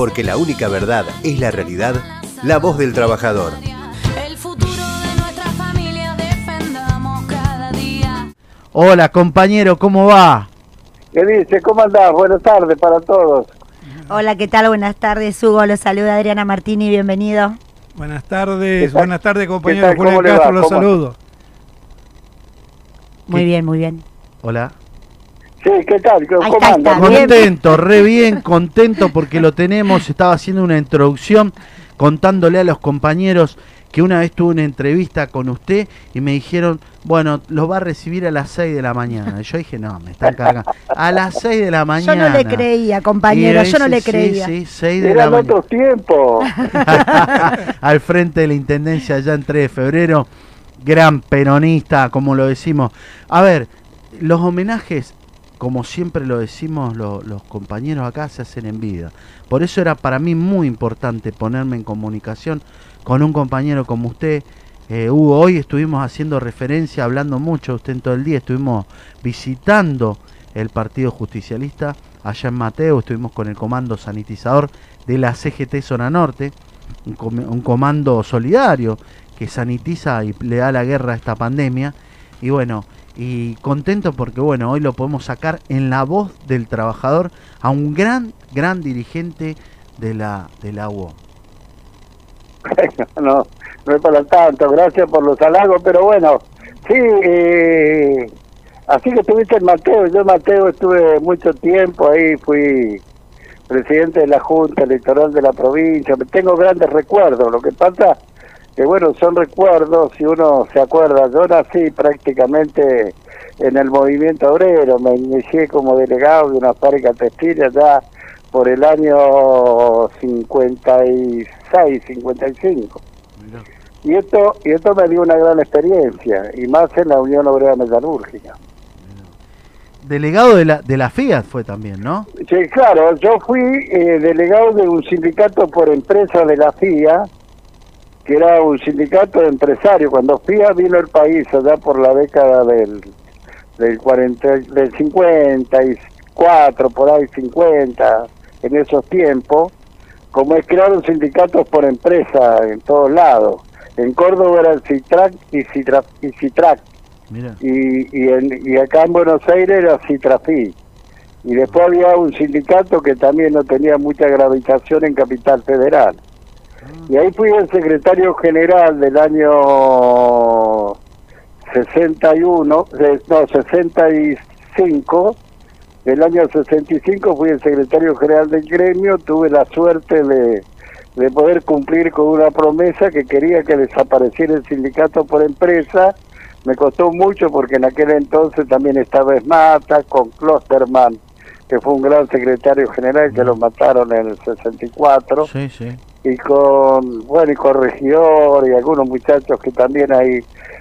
porque la única verdad es la realidad, la voz del trabajador. El futuro de nuestra familia defendamos cada día. Hola compañero, ¿cómo va? ¿Qué dice? ¿Cómo andás? Buenas tardes para todos. Hola, ¿qué tal? Buenas tardes, Hugo. Los saluda Adriana Martini, bienvenido. Buenas tardes, buenas tardes ¿Qué compañero va? Castro, los saludo. Muy bien, muy bien. Hola. Sí, ¿qué tal? ¿Cómo Ahí está, andan? está. Bien. Contento, re bien, contento porque lo tenemos. Estaba haciendo una introducción contándole a los compañeros que una vez tuve una entrevista con usted y me dijeron, bueno, lo va a recibir a las 6 de la mañana. Y yo dije, no, me están cargando. A las 6 de la Yo mañana. no le creía, compañero, yo no le sí, creía. Sí, 6 de la Eran mañana. otros tiempos. al frente de la intendencia ya en 3 de febrero. Gran peronista, como lo decimos. A ver, los homenajes, como siempre lo decimos lo- los compañeros acá, se hacen en vida. Por eso era para mí muy importante ponerme en comunicación con un compañero como usted. Eh, Hugo, hoy estuvimos haciendo referencia, hablando mucho usted en todo el día, estuvimos visitando el Partido Justicialista allá en Mateo, estuvimos con el comando sanitizador de la CGT Zona Norte, un, un comando solidario que sanitiza y le da la guerra a esta pandemia. Y bueno, y contento porque bueno, hoy lo podemos sacar en la voz del trabajador a un gran, gran dirigente de la, de la UO. no, no es para tanto. Gracias por los halagos, pero bueno, sí. Eh, así que estuviste en Mateo. Yo en Mateo estuve mucho tiempo ahí. Fui presidente de la Junta Electoral de la provincia. Tengo grandes recuerdos. Lo que pasa que bueno, son recuerdos si uno se acuerda. Yo nací prácticamente en el movimiento obrero. Me inicié como delegado de una fábrica textil allá por el año 56, 55. Y esto, y esto me dio una gran experiencia, y más en la Unión Obrera Metalúrgica. Delegado de la, de la Fiat fue también, ¿no? Sí, claro, yo fui eh, delegado de un sindicato por empresa de la FIA, que era un sindicato de empresarios. Cuando FIA vino al país allá por la década del, del, 40, del 54, por ahí 50, en esos tiempos, como es crearon sindicatos por empresa en todos lados. En Córdoba era el CITRAC y, Citra, y CITRAC Mira. y, y, en- y acá en Buenos Aires era Citrafi. Y después había un sindicato que también no tenía mucha gravitación en Capital Federal. Y ahí fui el secretario general del año 61, de- no, 65. Del año 65 fui el secretario general del gremio, tuve la suerte de, de poder cumplir con una promesa que quería que desapareciera el sindicato por empresa. Me costó mucho porque en aquel entonces también estaba Esmata con Klosterman, que fue un gran secretario general que lo mataron en el 64 Sí, sí. Y con bueno y con Regidor y algunos muchachos que también hay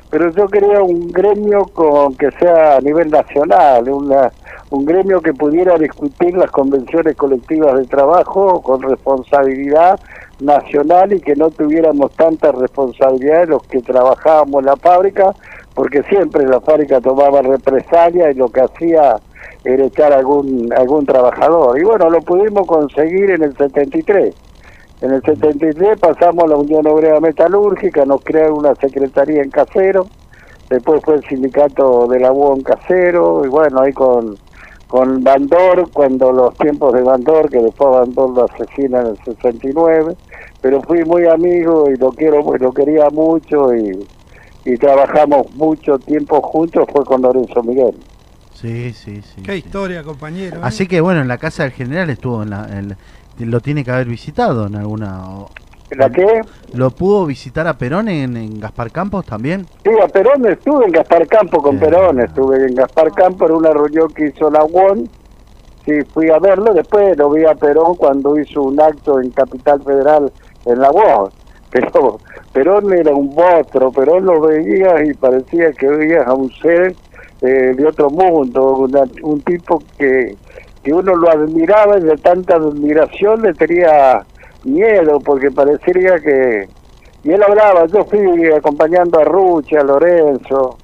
pero yo quería un gremio con que sea a nivel nacional una un gremio que pudiera discutir las convenciones colectivas de trabajo con responsabilidad nacional y que no tuviéramos tanta responsabilidad los que trabajábamos en la fábrica porque siempre la fábrica tomaba represalia y lo que hacía era echar algún algún trabajador. Y bueno lo pudimos conseguir en el 73 en el 73 pasamos a la Unión Obrera Metalúrgica, nos crearon una secretaría en Casero, después fue el sindicato de la UO en Casero, y bueno, ahí con, con Bandor, cuando los tiempos de Bandor, que después Bandor lo asesina en el 69, pero fui muy amigo y lo quiero, lo quería mucho y, y trabajamos mucho tiempo juntos, fue con Lorenzo Miguel. Sí, sí, sí. Qué sí. historia, compañero. ¿eh? Así que bueno, en la casa del general estuvo en la, en- lo tiene que haber visitado en alguna. ¿La qué? ¿Lo pudo visitar a Perón en, en Gaspar Campos también? Sí, a Perón estuve en Gaspar Campo con. Perón, estuve en Gaspar Campo en una reunión que hizo la UON, sí, fui a verlo, después lo vi a Perón cuando hizo un acto en Capital Federal en la UON, pero Perón era un monstruo, Perón lo veía y parecía que veías a un ser eh, de otro mundo, una- un tipo que, que uno lo admiraba y de tanta admiración le tenía miedo porque parecería que y él hablaba, yo fui acompañando a Ruchi, a Lorenzo,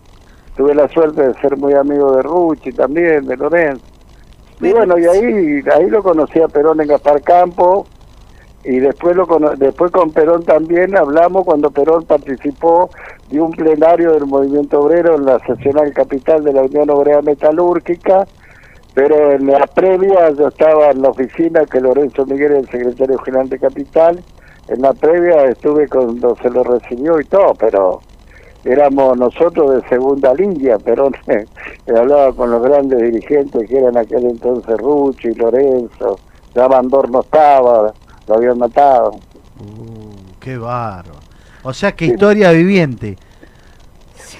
tuve la suerte de ser muy amigo de Ruchi también, de Lorenzo. Y bueno, y ahí ahí lo conocí a Perón en Gaspar Campo, y después lo cono- después con Perón también hablamos cuando Perón participó de un plenario del movimiento obrero en la seccional capital de la Unión Obrera Metalúrgica pero en la previa yo estaba en la oficina que Lorenzo Miguel es el secretario general de Capital en la previa estuve cuando se lo recibió y todo pero éramos nosotros de segunda línea Perón hablaba con los grandes dirigentes que eran aquel entonces Rucci, Lorenzo ya Bandor no estaba lo habían matado Uh, qué bárbaro. O sea que historia viviente.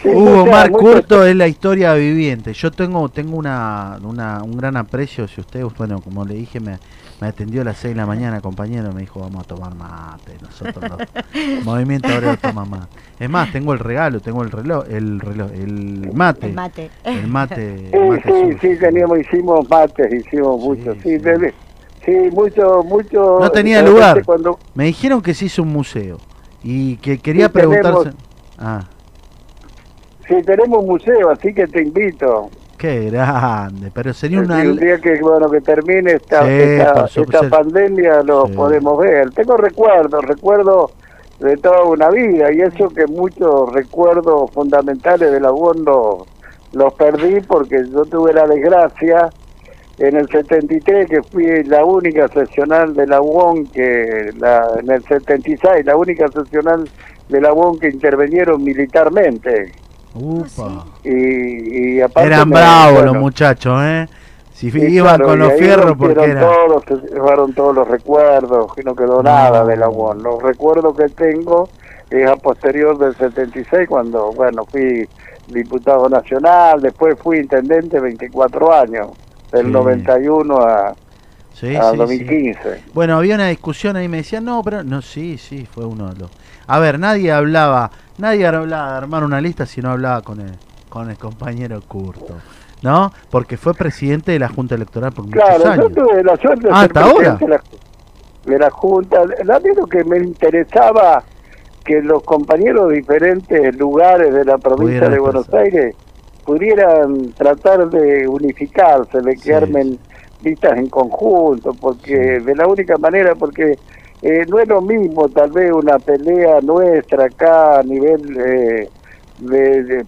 Sí, Hugo o sea, Mar Curto es la historia viviente. Yo tengo tengo una, una- un gran aprecio. Si usted, bueno, como le dije, me, me atendió a las 6 de la mañana, compañero. Me dijo, vamos a tomar mate. Nosotros, los Movimiento Obrero toma mate. Es más, tengo el regalo, tengo el reloj, el reloj, el mate. El mate. El mate. Sí, mate sí, sí, teníamos, hicimos mates, hicimos Sí, mucho, sí, sí. debe- sí, mucho, mucho. No tenía lugar. Cuando, Me dijeron que se hizo un museo. Y que quería Sí, tenemos- preguntarse. Ah, sí, tenemos museo, así que te invito. qué grande. Pero sería Sí, una. un día que, bueno, que termine esta, Sí, esta, esta pandemia lo Sí. podemos ver. Tengo recuerdos, recuerdos de toda una vida y eso que muchos recuerdos fundamentales de la UON los, los perdí porque yo tuve la desgracia en el 73 que fui la única seccional de la UON que la, en el 76 la única seccional de la UON que intervinieron militarmente Upa. y, y aparte Eran me- bravos bueno, los muchachos, ¿eh? Si iban claro, con y los fierros porque rompieron era. todos, se llevaron todos los recuerdos, que no quedó nada de la UON. Los recuerdos que tengo es a posterior del 76, cuando, bueno, fui diputado nacional, después fui intendente 24 años, del Sí. 91 a, Sí, a sí, 2015. sí. Bueno, había una discusión ahí, me decían, no, pero. No, sí, sí, fue uno de los. A ver, nadie hablaba, nadie hablaba de armar una lista si no hablaba con el, con el compañero Curto. ¿No? Porque fue presidente de la Junta Electoral por muchos Claro, yo años. tuve la suerte de Ah, ser ¿hasta ahora? de la, de la Junta. A mí lo que me interesaba que los compañeros de diferentes lugares de la provincia Pudieran de Buenos. Aires pudieran tratar de unificarse, de que Sí. armen listas en conjunto, porque de la única manera, porque eh, no es lo mismo tal vez una pelea nuestra acá a nivel eh,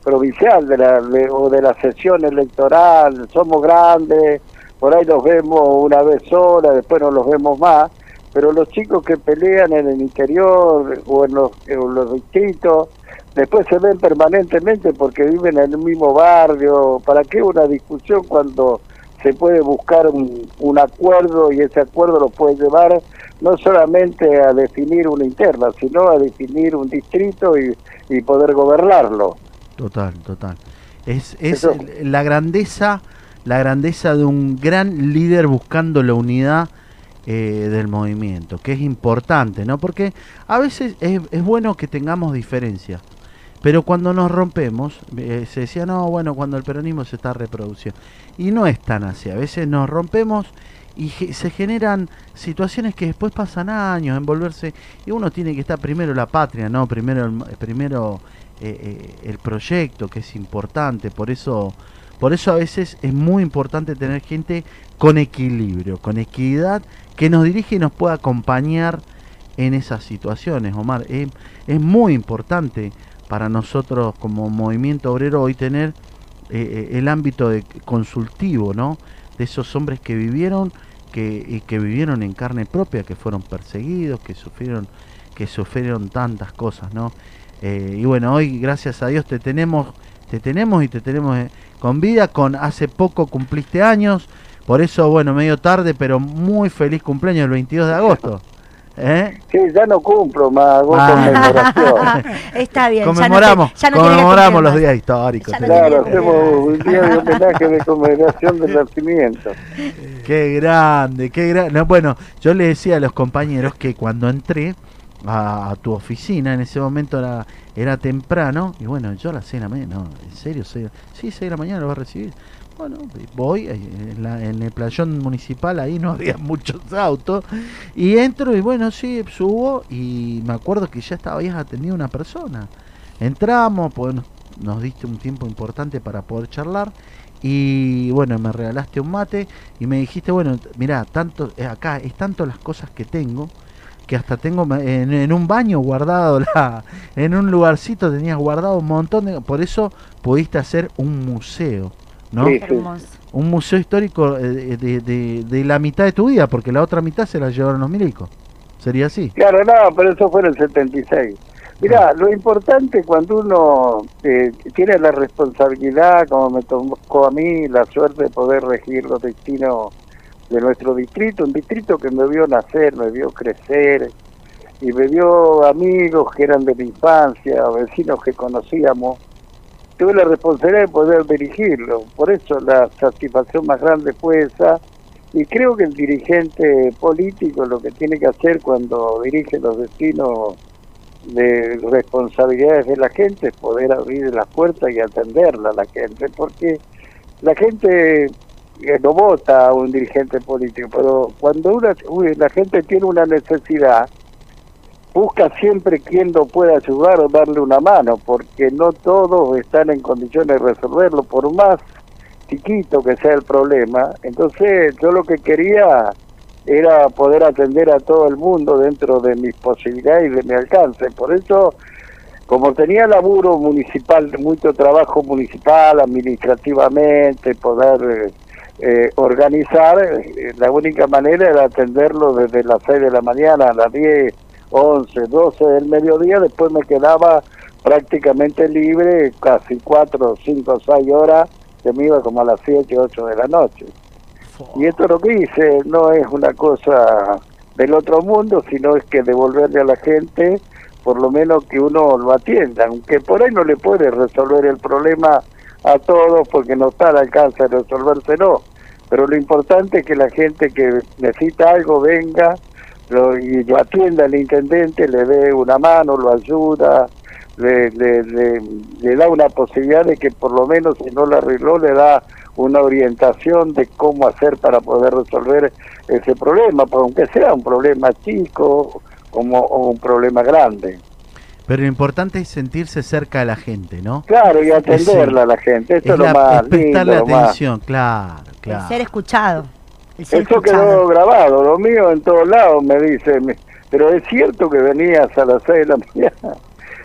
provincial de la, de- o de la sesión electoral, somos grandes, por ahí los vemos una vez sola, después no los vemos más, pero los chicos que pelean en el interior o en los, en distritos, después se ven permanentemente porque viven en el mismo barrio. ¿Para qué una discusión cuando se puede buscar un, un acuerdo y ese acuerdo lo puede llevar no solamente a definir una interna, sino a definir un distrito y, y poder gobernarlo? Total, total. Es, es Eso- la grandeza, la grandeza de un gran líder buscando la unidad eh, del movimiento, que es importante, ¿no? Porque a veces es, es bueno que tengamos diferencias, pero cuando nos rompemos, eh, se decía, no, bueno, cuando el peronismo se está reproduciendo. Y no es tan así, a veces nos rompemos y se generan situaciones que después pasan años en volverse, y uno tiene que estar primero la patria, ¿no? Primero, el, primero eh, eh, el proyecto, que es importante, por eso... Por eso a veces es muy importante tener gente con equilibrio, con equidad, que nos dirige y nos pueda acompañar en esas situaciones, Omar. Es, es muy importante para nosotros como movimiento obrero hoy tener eh, eh, el ámbito de consultivo, ¿no? De esos hombres que vivieron, que, y que vivieron en carne propia, que fueron perseguidos, que sufrieron, que sufrieron tantas cosas, ¿no? Eh, y bueno, hoy gracias a Dios te tenemos, te tenemos y te tenemos eh, con vida. Con hace poco cumpliste años, por eso bueno medio tarde, pero muy feliz cumpleaños el 22 de agosto. ¿Eh? Sí, ya no cumplo más, hago Ah. conmemoración. Está bien. ya no te- Conmemoramos, ya no conmemoramos los días históricos. No. Claro, hacemos un día de homenaje de conmemoración del nacimiento. Qué grande, qué grande. bueno, yo le decía a los compañeros que cuando entré a, a tu oficina, en ese momento era, era temprano, y bueno, yo a las 6 de la mañana, no, en serio, seis- sí, 6 de la mañana lo va a recibir. Bueno, voy eh, en, la- en el playón municipal, ahí no había muchos autos, y entro y bueno, sí, subo, y me acuerdo que ya estaba, habías atendido una persona. Entramos, pues nos, diste un tiempo importante para poder charlar, y bueno, me regalaste un mate y me dijiste, bueno, mira, tanto eh, acá es tanto las cosas que tengo, que hasta tengo en un baño guardado, la, en un lugarcito tenías guardado un montón de... Por eso pudiste hacer un museo, ¿no? Sí. Hermoso. Un museo histórico eh, de, de- de la mitad de tu vida, porque la otra mitad se la llevaron los milicos. ¿Sería así? Claro, no, pero eso fue en el 76. Mirá, lo importante cuando uno eh, tiene la responsabilidad, como me tocó a mí, la suerte de poder regir los destinos de nuestro distrito, un distrito que me vio nacer, me vio crecer y me vio amigos que eran de mi infancia, vecinos que conocíamos. Tuve la responsabilidad de poder dirigirlo, por eso la satisfacción más grande fue esa. Y creo que el dirigente político lo que tiene que hacer cuando dirige los destinos de responsabilidades de la gente es poder abrir las puertas y atenderla a la gente, porque la gente eh, no vota a un dirigente político, pero cuando una, uy, la gente tiene una necesidad, busca siempre quien lo pueda ayudar o darle una mano, porque no todos están en condiciones de resolverlo, por más chiquito que sea el problema. Entonces yo lo que quería era poder atender a todo el mundo dentro de mis posibilidades y de mi alcance. Por eso, como tenía laburo municipal, mucho trabajo municipal, administrativamente, poder eh, organizar, eh, la única manera era atenderlo desde las 6 de la mañana a las 10, 11, 12 del mediodía, después me quedaba prácticamente libre, casi 4, 5, 6 horas, que me iba como a las 7, 8 de la noche. Y esto es lo que hice, no es una cosa del otro mundo, sino es que devolverle a la gente, por lo menos que uno lo atienda, aunque por ahí no le puede resolver el problema a todos porque no está al alcance de resolvérselo. Pero lo importante es que la gente que necesita algo venga lo, y lo atienda el intendente, le dé una mano, lo ayuda, le, le, le, le da una posibilidad de que por lo menos si no lo arregló le da una orientación de cómo hacer para poder resolver ese problema, pues aunque sea un problema chico como o un problema grande. Pero lo importante es sentirse cerca de la gente, ¿no? Claro, y atenderla a la gente, esto es, lo la- más es prestarle lindo, lo más- atención, claro, El claro. ser escuchado. Eso escuchado. quedó grabado, lo mío en todos lados me dice, pero es cierto que venías a las 6 de la mañana.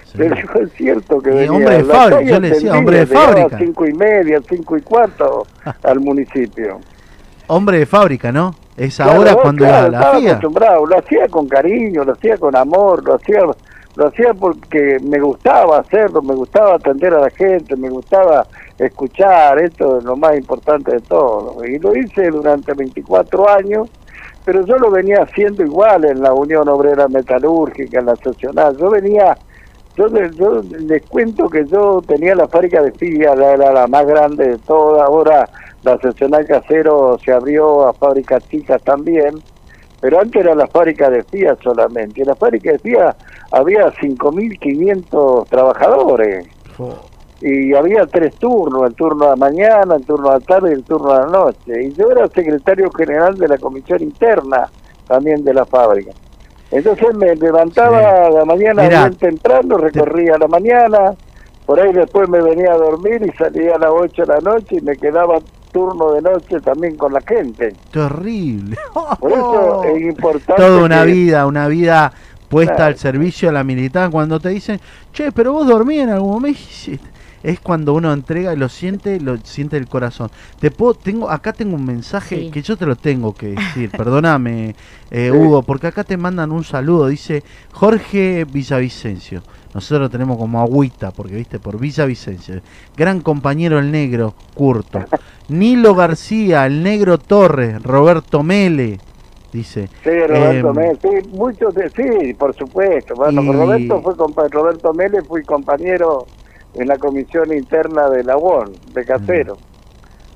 Sí. Pero es cierto que Y venía hombre de fábrica, yo le decía, hombre de fábrica. A cinco y media, cinco y cuarto al municipio. Hombre de fábrica, ¿no? Es ahora cuando claro, iba a la estaba acostumbrado, lo hacía con cariño, lo hacía con amor, lo hacía lo hacía porque me gustaba hacerlo, me gustaba atender a la gente, me gustaba escuchar, esto es lo más importante de todo. Y lo hice durante 24 años, pero yo lo venía haciendo igual en la Unión Obrera Metalúrgica, en la Seccional. Yo venía, yo, les- yo les cuento que yo tenía la fábrica de FIA, la, era la más grande de todas, ahora la Seccional Casero se abrió a fábricas chicas también, pero antes era la fábrica de FIA solamente. Y la fábrica de FIA había 5.500 trabajadores Fo- y había tres turnos, el turno de la mañana, el turno de la tarde y el turno de la noche. Y yo era secretario general de la comisión interna también de la fábrica. Entonces me levantaba Sí. a la mañana Mirá, bien temprano, recorría la mañana, por ahí después me venía a dormir y salía a las 8 de la noche y me quedaba turno de noche también con la gente. Terrible. Por eso es importante Toda una que- vida, una vida puesta Claro. al servicio de la militar. Cuando te dicen, che, pero vos dormías en algún momento. Es cuando uno entrega y lo siente, lo siente el corazón. Te puedo, tengo, acá tengo un mensaje Sí. que yo te lo tengo que decir. Perdóname, eh. Hugo, porque acá te mandan un saludo. Dice Jorge Villavicencio. Nosotros lo tenemos como agüita, porque viste, por Villavicencio. Gran compañero el negro, Curto. Nilo García, el negro Torres, Roberto Mele. Dice. Sí, Roberto Mele, sí, muchos de, sí, por supuesto. Bueno, Y- Roberto fue compa- Roberto Mele fui compañero en la comisión interna de la UON, de Casero,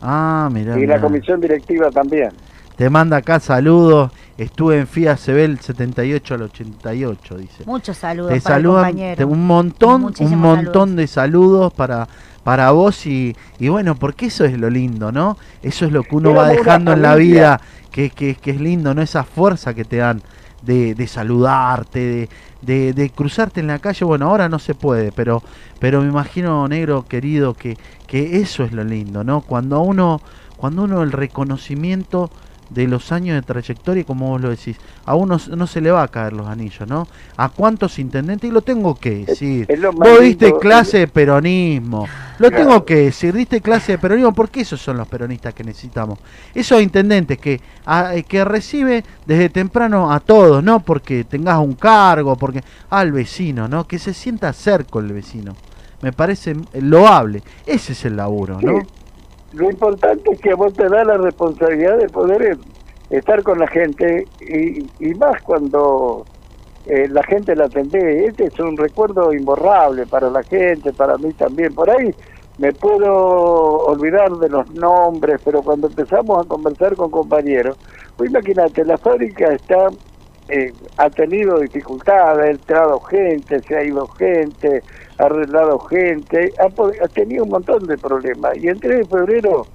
Ah, mirá. y la mirá. comisión directiva también. Te manda acá saludos. Estuve en FIA Cebel 78 al 88, dice. Muchos saludos Te para el compañero. te- un montón, un montón saludos. de saludos para para vos y, y bueno, porque eso es lo lindo, ¿no? Eso es lo que uno va dejando en la vida, que, que, que es lindo, ¿no? Esa fuerza que te dan de, de saludarte, de, de, de cruzarte en la calle. Bueno, ahora no se puede, pero, pero me imagino, negro querido, que, que eso es lo lindo, ¿no? Cuando uno, cuando uno el reconocimiento de los años de trayectoria, como vos lo decís, a uno no se le va a caer los anillos, ¿no? ¿A cuántos intendentes? Y lo tengo que decir. es Vos diste lindo, clase de peronismo. Lo Claro. tengo que decir, diste clase de peronismo, porque esos son los peronistas que necesitamos. Esos intendentes que, a- eh, que recibe desde temprano a todos, no porque tengas un cargo, porque al vecino, ¿no? Que se sienta cerca el vecino. Me parece loable. Ese es el laburo, ¿no? Sí. Lo importante es que vos te da la responsabilidad de poder eh, estar con la gente y, y más cuando eh, la gente la atendés. Este es un recuerdo imborrable para la gente, para mí también. Por ahí me puedo olvidar de los nombres, pero cuando empezamos a conversar con compañeros, pues imagínate, la fábrica está eh, ha tenido dificultades, ha entrado gente, se ha ido gente, arreglado gente, ha, ha tenido un montón de problemas. Y el 3 de febrero,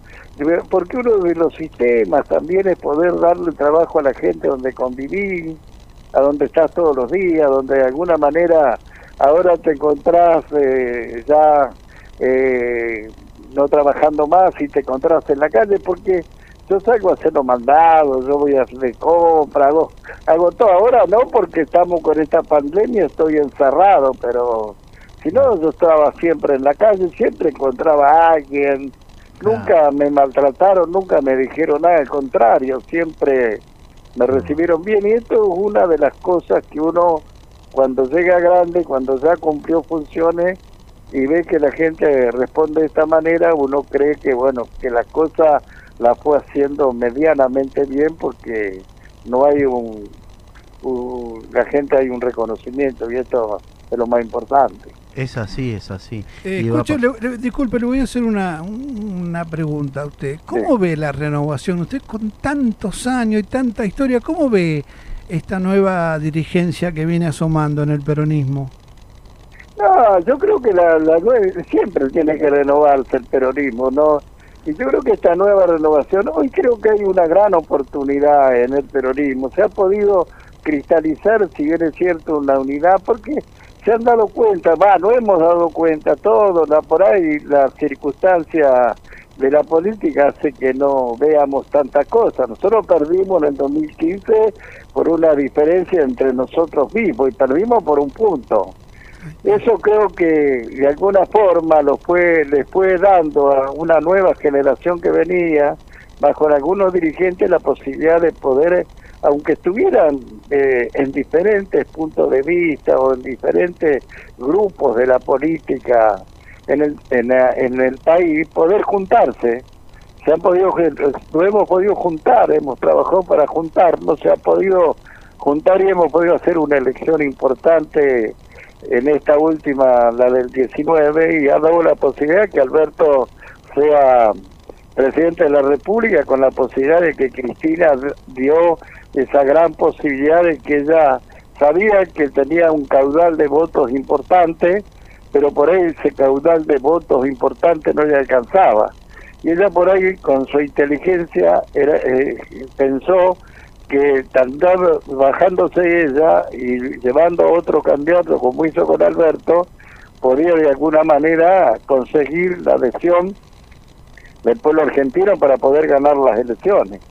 porque uno de los sistemas también es poder darle trabajo a la gente donde convivís, a donde estás todos los días, donde de alguna manera ahora te encontrás eh, ya eh, no trabajando más y te encontrás en la calle porque yo salgo a hacer los mandados, yo voy a hacer compra, hago, hago todo. Ahora no porque estamos con esta pandemia, estoy encerrado, pero si no, yo estaba siempre en la calle, siempre encontraba a alguien, nunca me maltrataron, nunca me dijeron nada, al contrario, siempre me recibieron bien. Y esto es una de las cosas que uno cuando llega grande, cuando ya cumplió funciones y ve que la gente responde de esta manera, uno cree que bueno, que la cosa la fue haciendo medianamente bien porque no hay un, un- la gente hay un reconocimiento y esto es lo más importante. Es así, es así. Eh, le- le- disculpe, le voy a hacer una, un- una pregunta a usted. ¿Cómo ve la renovación? Usted con tantos años y tanta historia, ¿cómo ve esta nueva dirigencia que viene asomando en el peronismo? No, yo creo que la, la siempre tiene que renovarse el peronismo, ¿no? Y yo creo que esta nueva renovación, hoy creo que hay una gran oportunidad en el peronismo. Se ha podido cristalizar, si bien es cierto, una unidad, porque se han dado cuenta, va, no hemos dado cuenta todos, la, por ahí la circunstancia de la política hace que no veamos tantas cosas. Nosotros perdimos en el 2015 por una diferencia entre nosotros mismos y perdimos por un punto. Eso creo que de alguna forma lo fue, le fue dando a una nueva generación que venía, bajo algunos dirigentes, la posibilidad de poder, aunque estuvieran eh, en diferentes puntos de vista o en diferentes grupos de la política en el, en, en el país, poder juntarse. Se han podido, lo hemos podido juntar, hemos trabajado para juntarnos, se ha podido juntar y hemos podido hacer una elección importante en esta última, la del 19, y ha dado la posibilidad que Alberto sea presidente de la República con la posibilidad de que Cristina dio esa gran posibilidad de que ella sabía que tenía un caudal de votos importante, pero por ahí ese caudal de votos importante no le alcanzaba. Y ella por ahí con su inteligencia era, eh, pensó que andar bajándose ella y llevando otro candidato como hizo con Alberto, podía de alguna manera conseguir la adhesión del pueblo argentino para poder ganar las elecciones.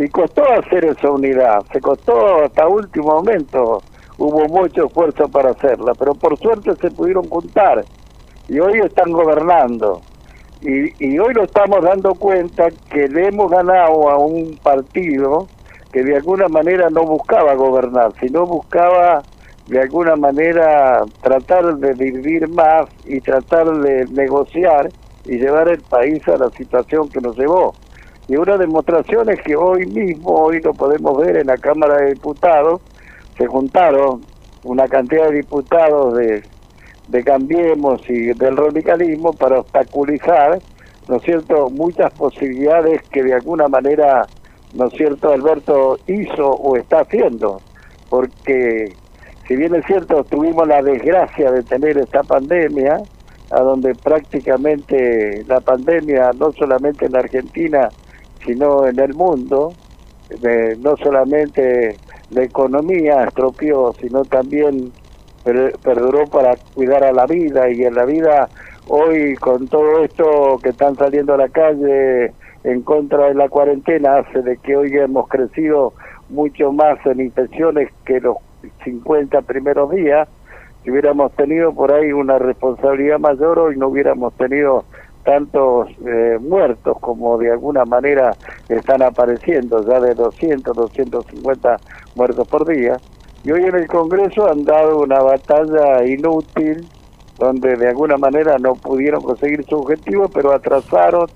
Y costó hacer esa unidad, se costó hasta último momento, hubo mucho esfuerzo para hacerla, pero por suerte se pudieron juntar y hoy están gobernando. Y, y hoy lo estamos dando cuenta que le hemos ganado a un partido que de alguna manera no buscaba gobernar, sino buscaba de alguna manera tratar de vivir más y tratar de negociar y llevar el país a la situación que nos llevó. Y una demostración es que hoy mismo, hoy lo podemos ver en la Cámara de Diputados, se juntaron una cantidad de diputados de, de Cambiemos y del radicalismo para obstaculizar, ¿no es cierto?, muchas posibilidades que de alguna manera, ¿no es cierto?, Alberto hizo o está haciendo, porque si bien es cierto, tuvimos la desgracia de tener esta pandemia, a donde prácticamente la pandemia, no solamente en la Argentina, sino en el mundo, no solamente la economía estropeó, sino también per- perduró para cuidar a la vida y en la vida hoy con todo esto que están saliendo a la calle en contra de la cuarentena hace de que hoy hemos crecido mucho más en infecciones que los 50 primeros días. Si hubiéramos tenido por ahí una responsabilidad mayor, hoy no hubiéramos tenido tantos eh, muertos como de alguna manera están apareciendo, ya de 200, 250 muertos por día. Y hoy en el Congreso han dado una batalla inútil, donde de alguna manera no pudieron conseguir su objetivo, pero atrasaron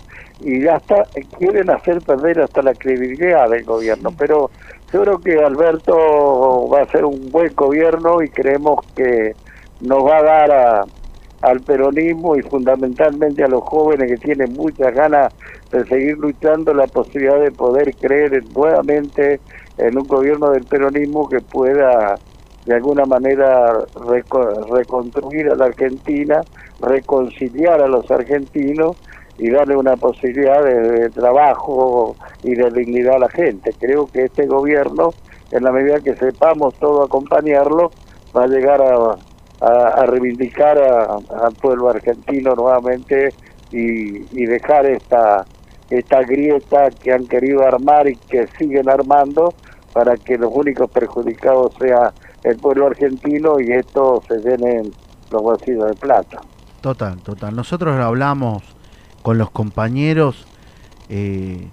y ya está, quieren hacer perder hasta la credibilidad del gobierno. Pero yo creo que Alberto va a ser un buen gobierno y creemos que nos va a dar a, al peronismo y fundamentalmente a los jóvenes que tienen muchas ganas de seguir luchando la posibilidad de poder creer en- nuevamente en un gobierno del peronismo que pueda de alguna manera reco- reconstruir a la Argentina, reconciliar a los argentinos y darle una posibilidad de, de trabajo y de dignidad a la gente. Creo que este gobierno, en la medida que sepamos todo acompañarlo, va a llegar a, a, reivindicar al pueblo argentino nuevamente y, y dejar esta esta grieta que han querido armar y que siguen armando para que los únicos perjudicados sea el pueblo argentino y esto se llenen los bolsillos de plata. Total, total. Nosotros hablamos con los compañeros eh,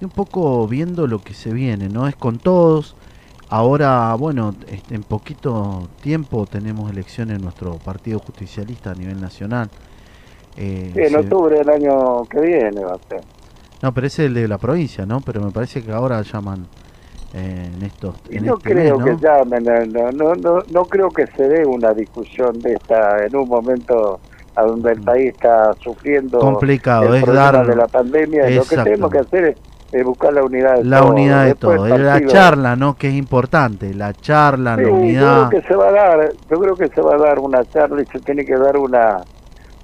un poco viendo lo que se viene, ¿no? Es con todos. Ahora, bueno, este, en poquito tiempo tenemos elecciones en nuestro partido justicialista a nivel nacional. Eh, Sí, en se- octubre del año que viene va a ser. No, pero ese es el de la provincia, ¿no? Pero me parece que ahora llaman eh, en estos. En no este creo mes, que llamen, eh, no, no, no, no creo que se dé una discusión de esta en un momento a donde el país está sufriendo Mm. Complicado, el es dar- de la pandemia. y Lo que Exacto. tenemos que hacer es, es buscar la unidad de La todos. unidad de Después todo, la charla, ¿no? Que es importante, la charla, Sí, la Yo unidad. creo que se va a dar, yo creo que se va a dar una charla y se tiene que dar una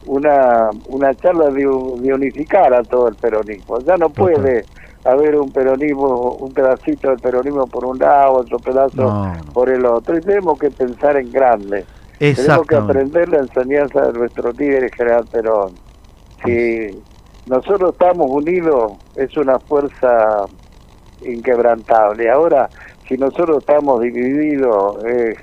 una una charla de, de unificar a todo el peronismo. Ya no puede haber un peronismo, un pedacito del peronismo por un lado, otro pedazo No, por el otro. Y tenemos que pensar en grande. Tenemos que aprender la enseñanza de nuestro líder general Perón. Si nosotros estamos unidos, es una fuerza inquebrantable. Ahora, si nosotros estamos divididos, eh,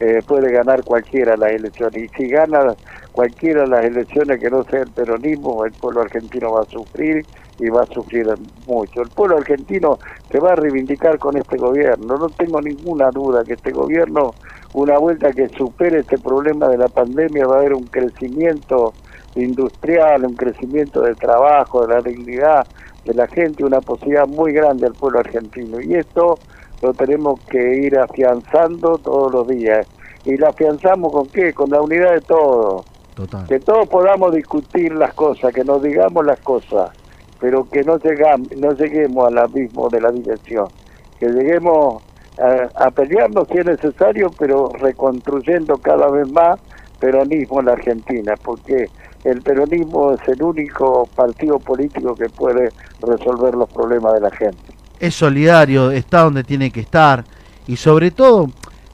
eh, puede ganar cualquiera las elecciones. Y si gana cualquiera las elecciones que no sea el peronismo, el pueblo argentino va a sufrir y va a sufrir mucho. El pueblo argentino se va a reivindicar con este gobierno. No tengo ninguna duda que este gobierno, una vuelta que supere este problema de la pandemia, va a haber un crecimiento industrial, un crecimiento del trabajo, de la dignidad de la gente, una posibilidad muy grande al pueblo argentino. Y esto lo tenemos que ir afianzando todos los días. ¿Y la afianzamos con qué? Con la unidad de todos Total. que todos podamos discutir las cosas, que nos digamos las cosas, pero que no llegamos, no lleguemos al abismo de la dirección, que lleguemos a, a pelearnos si es necesario, pero reconstruyendo cada vez más peronismo en la Argentina, porque el peronismo es el único partido político que puede resolver los problemas de la gente. Es solidario, está donde tiene que estar. Y sobre todo,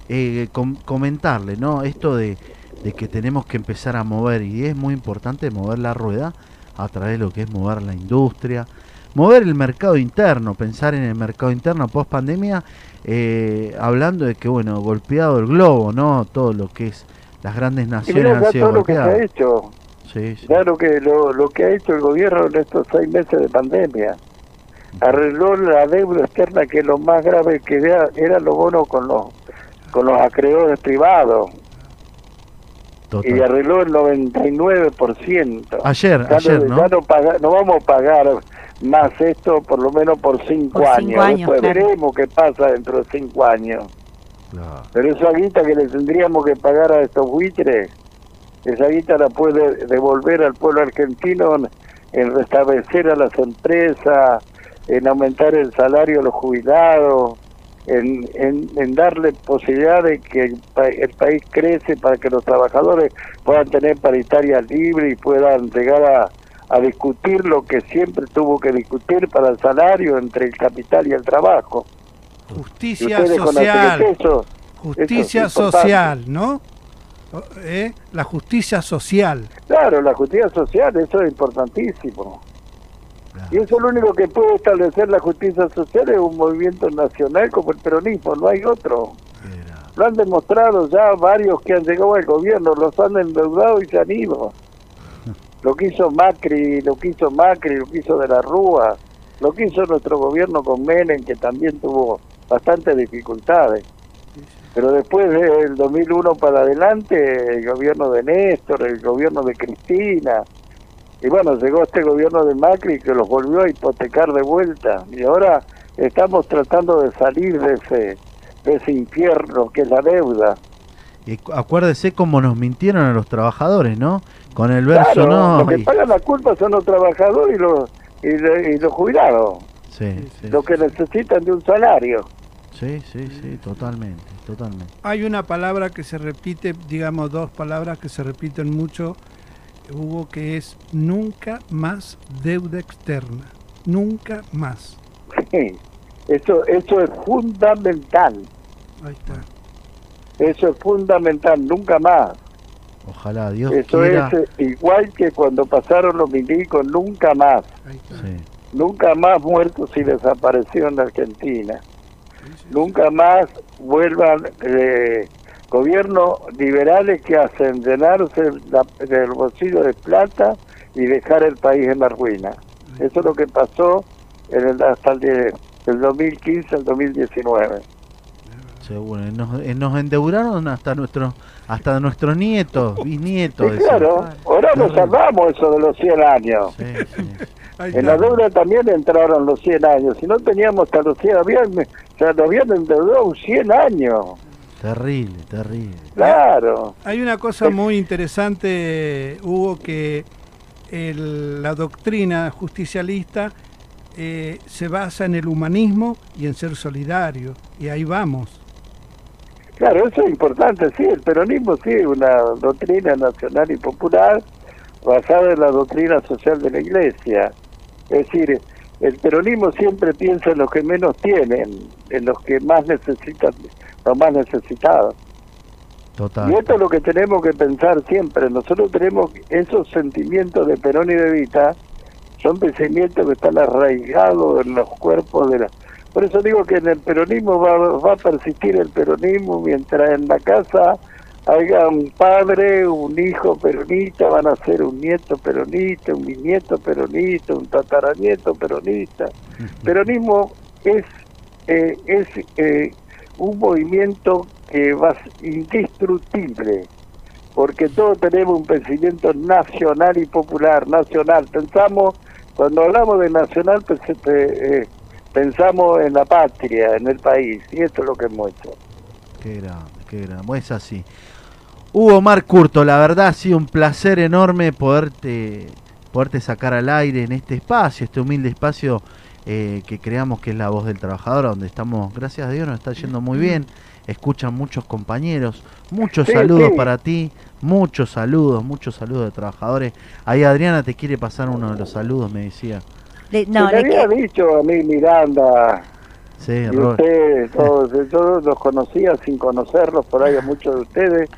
eh, com- comentarle, ¿no? Esto de, de que tenemos que empezar a mover, y es muy importante mover la rueda a través de lo que es mover la industria, mover el mercado interno, pensar en el mercado interno post pandemia, eh, hablando de que, bueno, golpeado el globo, ¿no? Todo lo que es las grandes Y naciones mira han sido todo lo que se ha golpeadas. hecho, Sí, sí. Claro que lo, lo que ha hecho el gobierno en estos seis meses de pandemia, arregló la deuda externa que es lo más grave que era, era los bonos con los con los acreedores privados Total. y arregló el 99%. Ayer, ya ayer, no, ¿no? ya no, paga- no vamos a pagar más esto por lo menos por cinco Por años. cinco años, claro. veremos qué pasa dentro de cinco años. Pero esa guita que le tendríamos que pagar a estos buitres, esa guita la puede devolver al pueblo argentino en, en restablecer a las empresas, en aumentar el salario a los jubilados, en, en, en darle posibilidad de que el, pa- el país crece para que los trabajadores puedan tener paritarias libres y puedan llegar a, a discutir lo que siempre tuvo que discutir para el salario entre el capital y el trabajo. Justicia social. eso. Justicia Eso es importante. social, ¿no? ¿Eh? La justicia social. Claro, la justicia social, eso es importantísimo. Y eso lo único que puede establecer la justicia social es un movimiento nacional como el peronismo, no hay otro. Lo han demostrado ya varios que han llegado al gobierno, los han endeudado y se han ido. Lo que hizo Macri, lo que hizo Macri, lo que hizo de la Rúa, lo que hizo nuestro gobierno con Menem, que también tuvo bastantes dificultades. Pero después del 2001 para adelante, el gobierno de Néstor, el gobierno de Cristina, y bueno, llegó este gobierno de Macri que los volvió a hipotecar de vuelta. Y ahora estamos tratando de salir de ese, de ese infierno que es la deuda. Y cu- acuérdese cómo nos mintieron a los trabajadores, ¿no? Con el verso, Claro, no. los que y- pagan la culpa son los trabajadores y los, y, lo- y los jubilados, Sí, sí, los que necesitan de un salario. Sí, sí, sí, totalmente, totalmente. Hay una palabra que se repite, digamos dos palabras que se repiten mucho, Hugo, que es nunca más deuda externa. Nunca más. Sí, Eso, eso es fundamental, Ahí está. eso es fundamental, nunca más. Ojalá Dios Eso quiera. es eh, igual que cuando pasaron los milicos, nunca más, Ahí está. Sí, nunca más muertos y desaparecidos en Argentina. Nunca más vuelvan eh, gobiernos liberales que hacen llenarse la- del bolsillo de plata y dejar el país en la ruina. Eso es lo que pasó en el, hasta el, del 2015 al 2019. seguro. Y Nos, eh, nos endeudaron hasta nuestros hasta nuestros nietos, bisnietos. Claro, ahora nos salvamos eso de los 100 años. Sí, sí. En la deuda también entraron los 100 años. Si no teníamos hasta los 100, habían, o sea, nos habían endeudado un 100 años. Terrible, terrible. Claro. Hay una cosa muy interesante, Hugo, que el- la doctrina justicialista eh, se basa en el humanismo y en ser solidario. Y ahí vamos. Claro, eso es importante, sí, el peronismo sí es una doctrina nacional y popular basada en la doctrina social de la iglesia. Es decir, el peronismo siempre piensa en los que menos tienen, en los que más necesitan, los más necesitados. Total. Y esto es lo que tenemos que pensar siempre. Nosotros tenemos esos sentimientos de Perón y de Vita, son pensamientos que están arraigados en los cuerpos de la... Por eso digo que en el peronismo va, va a persistir el peronismo mientras en la casa haya un padre, un hijo peronista, van a ser un nieto peronista, un bisnieto peronista, un tataranieto peronista. Peronismo es, eh, es eh, un movimiento que va indestructible, porque todos tenemos un pensamiento nacional y popular, nacional. Pensamos, cuando hablamos de nacional, pues, eh, pensamos en la patria, en el país, y esto es lo que hemos hecho. Qué grande, qué grande. Es así. Hugo Mar Curto, la verdad ha sido un placer enorme poderte, poderte sacar al aire en este espacio, este humilde espacio eh, que creamos que es la voz del trabajador, donde estamos, gracias a Dios, nos está yendo muy bien. Escuchan muchos compañeros. Muchos Sí, saludos sí. para ti, muchos saludos, muchos saludos de trabajadores. Ahí Adriana te quiere pasar uno de los saludos, me decía. Le- no, me le había que- dicho a mí Miranda Sí, y Robert. ustedes, todos, yo los conocía sin conocerlos, por ahí a muchos de ustedes,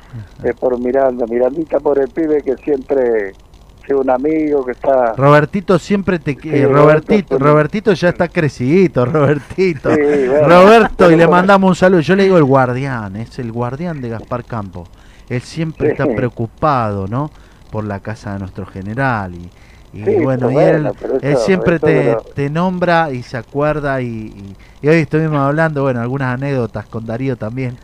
eh, por Miranda, Mirandita por el pibe que siempre es un amigo que está... Robertito siempre te Sí, eh, Robertito. Robertito ya está crecidito, Robertito. Sí, bueno. Roberto, y le mandamos un saludo. Yo le digo el guardián, es el guardián de Gaspar Campo. Él siempre Sí. está preocupado, ¿no? Por la casa de nuestro general. Y, y Sí, bueno, y bueno, él, él siempre te, lo- te nombra y se acuerda. Y, y- y hoy estuvimos hablando, bueno, algunas anécdotas con Darío también.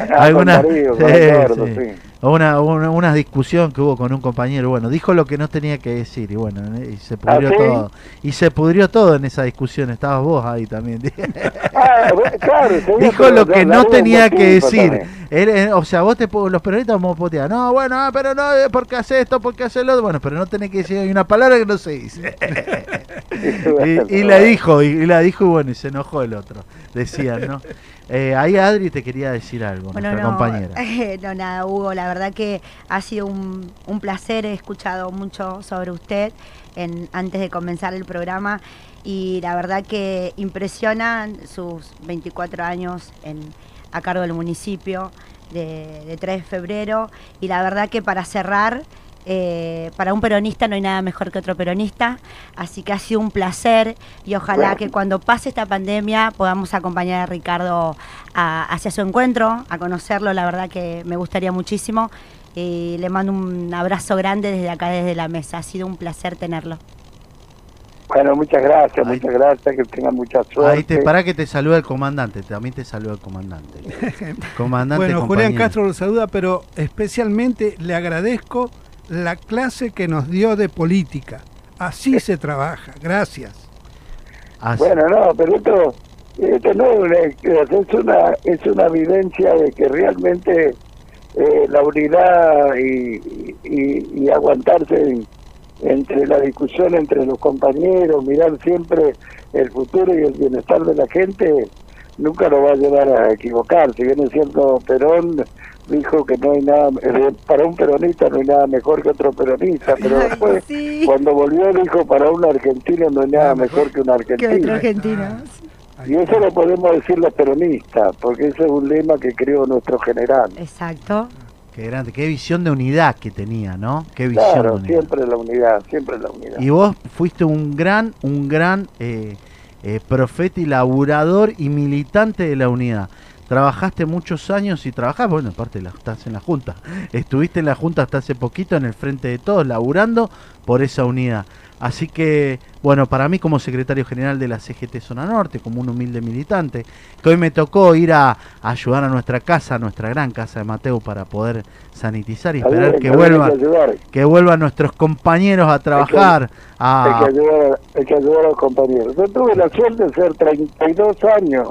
Ah, algunas- con Darío, con sí, Eduardo, sí. sí. Una, una, una discusión que hubo con un compañero, bueno, dijo lo que no tenía que decir y bueno, y se pudrió ¿Ah, sí? todo. Y se pudrió todo en esa discusión, estabas vos ahí también. Ah, claro, dijo lo que no tenía que decir. Él, eh, o sea, vos te los periodistas vamos a potear. No, bueno, ah, pero no, eh, porque hace esto, porque hace lo otro. Bueno, pero no tenés que decir, hay una palabra que no se dice. y, y la dijo, y, y la dijo, y bueno, y se enojó el otro. Decían, ¿no? Eh, ahí Adri te quería decir algo, Bueno, nuestra no, compañera. no, nada, Hugo, la verdad que ha sido un, un placer, he escuchado mucho sobre usted en, antes de comenzar el programa y la verdad que impresionan sus 24 años en, a cargo del municipio de, de 3 de febrero y la verdad que para cerrar eh, para un peronista no hay nada mejor que otro peronista, así que ha sido un placer y ojalá que cuando pase esta pandemia podamos acompañar a Ricardo a- hacia su encuentro, a conocerlo, la verdad que me gustaría muchísimo. Y le mando un abrazo grande desde acá, desde la mesa. Ha sido un placer tenerlo. Bueno, muchas gracias, Ahí- muchas gracias, que tengan mucha suerte. Ahí te para que te saluda el comandante, también te saluda el comandante. Comandante, Bueno, Julián. Castro lo saluda, pero especialmente le agradezco la clase que nos dio de política. Así se trabaja. Gracias. Así- Bueno, no, pero esto, esto no es una, es una, es una evidencia de que realmente eh, la unidad y, y, y aguantarse en- entre la discusión entre los compañeros, mirar siempre el futuro y el bienestar de la gente, nunca lo va a llevar a equivocar. Si bien es cierto, Perón dijo que no hay nada, eh, para un peronista no hay nada mejor que otro peronista, pero Ay, después, sí. cuando volvió, dijo para un argentino no hay nada mejor que un Que argentino. otro argentino. Y eso lo podemos decir los peronistas, porque ese es un lema que creó nuestro general. Exacto. Qué grande, qué visión de unidad que tenía, ¿no? Qué visión de unidad. siempre la unidad, siempre la unidad. Y vos fuiste un gran, un gran eh, eh, profeta y laburador y militante de la unidad. Trabajaste muchos años y trabajás, bueno, aparte la, estás en la Junta. Estuviste en la Junta hasta hace poquito en el frente de todos, laburando por esa unidad. Así que, bueno, para mí como secretario general de la CGT Zona Norte, como un humilde militante, que hoy me tocó ir a, a ayudar a nuestra casa, a nuestra gran casa de Mateo, para poder sanitizar y esperar que está bien, vuelva Hay que ayudar, que vuelvan nuestros compañeros a trabajar. hay, A, que ayudar hay que ayudar a los compañeros. Yo tuve la suerte de ser 32 años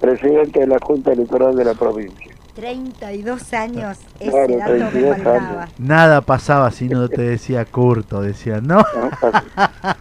presidente de la Junta Electoral de la provincia. 32 años. Ese Claro, dato me 32 faltaba. años. nada pasaba si no te decía Curto, decía, no, Han, pas-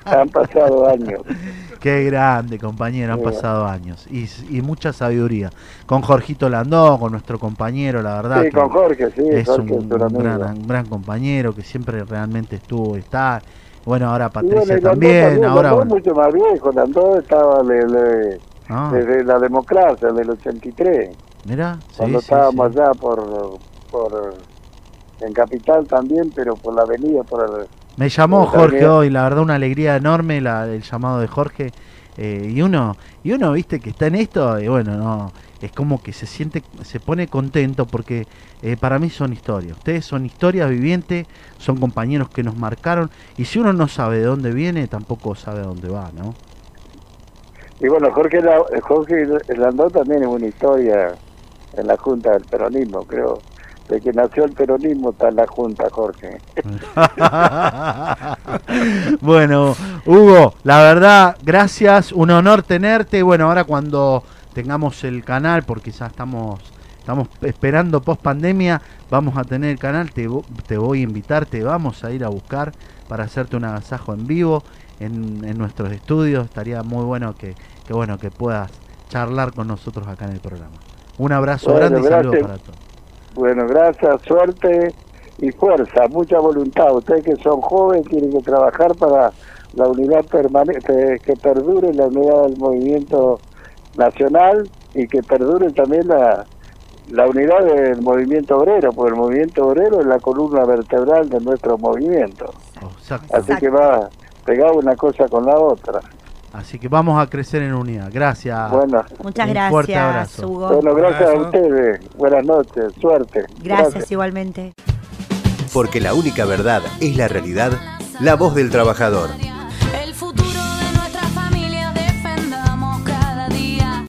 han pasado años. qué grande compañero, han pasado años y, y mucha sabiduría. Con Jorgito Landó, con nuestro compañero, la verdad. Sí, con Jorge, sí, es Jorge un, gran, un gran compañero que siempre realmente estuvo, está. Bueno, ahora Patricia bueno, Landó también, ahora bueno. mucho más viejo, Landó estaba de- de- Ah, desde la democracia, del 83. mirá, sí, cuando sí, estábamos sí. allá por, por en Capital también, pero por la avenida, por el, Me llamó Jorge hoy, la verdad una alegría enorme la, el llamado de Jorge. eh, y uno, y uno viste que está en esto, y bueno, no, es como que se siente, se pone contento porque eh, para mí son historias. Ustedes son historias vivientes, son compañeros que nos marcaron, y si uno no sabe de dónde viene, tampoco sabe a dónde va, ¿no? Y bueno, Jorge, La- Jorge Landó también es una historia en la Junta del Peronismo, creo. De que nació el peronismo está en la Junta, Jorge. bueno, Hugo, la verdad, gracias, un honor tenerte. Bueno, ahora cuando tengamos el canal, porque ya estamos, estamos esperando post pandemia, vamos a tener el canal, te, te voy a invitar, te vamos a ir a buscar para hacerte un agasajo en vivo en, en nuestros estudios. Estaría muy bueno que, que bueno que puedas charlar con nosotros acá en el programa. Un abrazo Bueno, grande y saludos gracias. para todos. Bueno, gracias, suerte y fuerza, mucha voluntad. Ustedes que son jóvenes tienen que trabajar para la unidad permanente, que perdure la unidad del movimiento nacional y que perdure también la, la unidad del movimiento obrero, porque el movimiento obrero es la columna vertebral de nuestro movimiento. Exacto. Así que va pegado una cosa con la otra. Así que vamos a crecer en unidad. Gracias. Bueno, Muchas Un fuerte gracias, abrazo. Hugo. bueno, gracias a ustedes. Buenas noches, suerte. gracias igualmente. Porque la única verdad es la realidad, la voz del trabajador.